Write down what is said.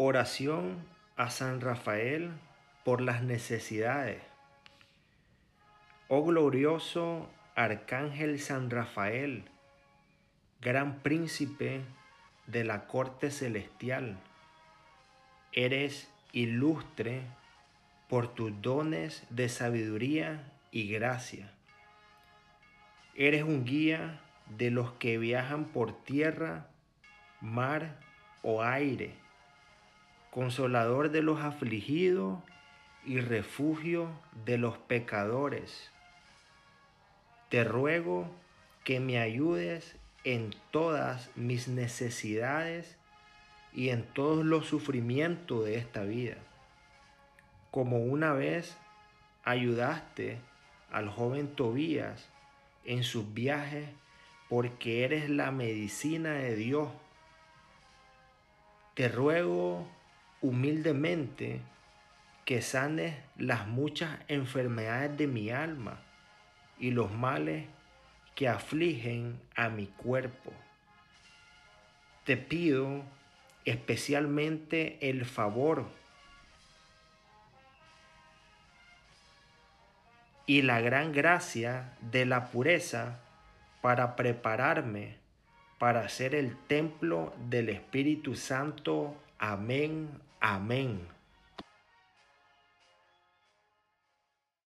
Oración a San Rafael por las necesidades. Oh glorioso Arcángel San Rafael, gran príncipe de la corte celestial, eres ilustre por tus dones de sabiduría y gracia. Eres un guía de los que viajan por tierra, mar o aire, consolador de los afligidos y refugio de los pecadores. Te ruego que me ayudes en todas mis necesidades y en todos los sufrimientos de esta vida como una vez ayudaste al joven Tobías en sus viajes porque eres la medicina de Dios. Te ruego humildemente que sanes las muchas enfermedades de mi alma y los males que afligen a mi cuerpo. Te pido especialmente el favor y la gran gracia de la pureza para prepararme para ser el templo del Espíritu Santo. Amén, amén.